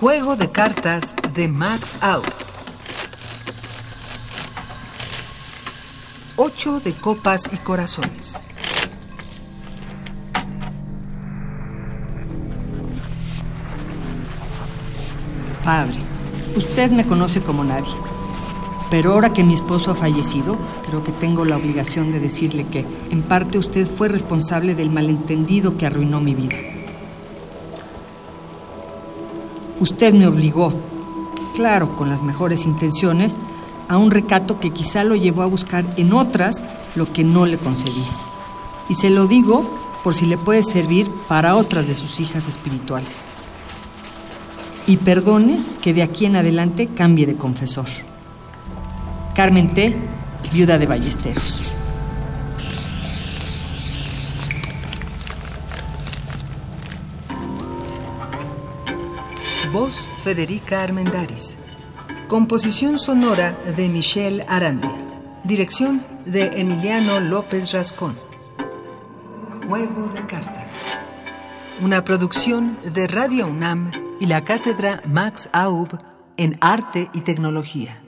Juego de cartas de Max Out. Ocho de copas y corazones. Padre, usted me conoce como nadie. Pero ahora que mi esposo ha fallecido, creo que tengo la obligación de decirle que, en parte, usted fue responsable del malentendido que arruinó mi vida. Usted me obligó, claro, con las mejores intenciones, a un recato que quizá lo llevó a buscar en otras lo que no le concedía. Y se lo digo por si le puede servir para otras de sus hijas espirituales. Y perdone que de aquí en adelante cambie de confesor. Carmen T., viuda de Ballesteros. Voz Federica Armendaris. Composición sonora de Michelle Arandia. Dirección de Emiliano López Rascón. Juego de cartas. Una producción de Radio UNAM y la cátedra Max Aub en Arte y Tecnología.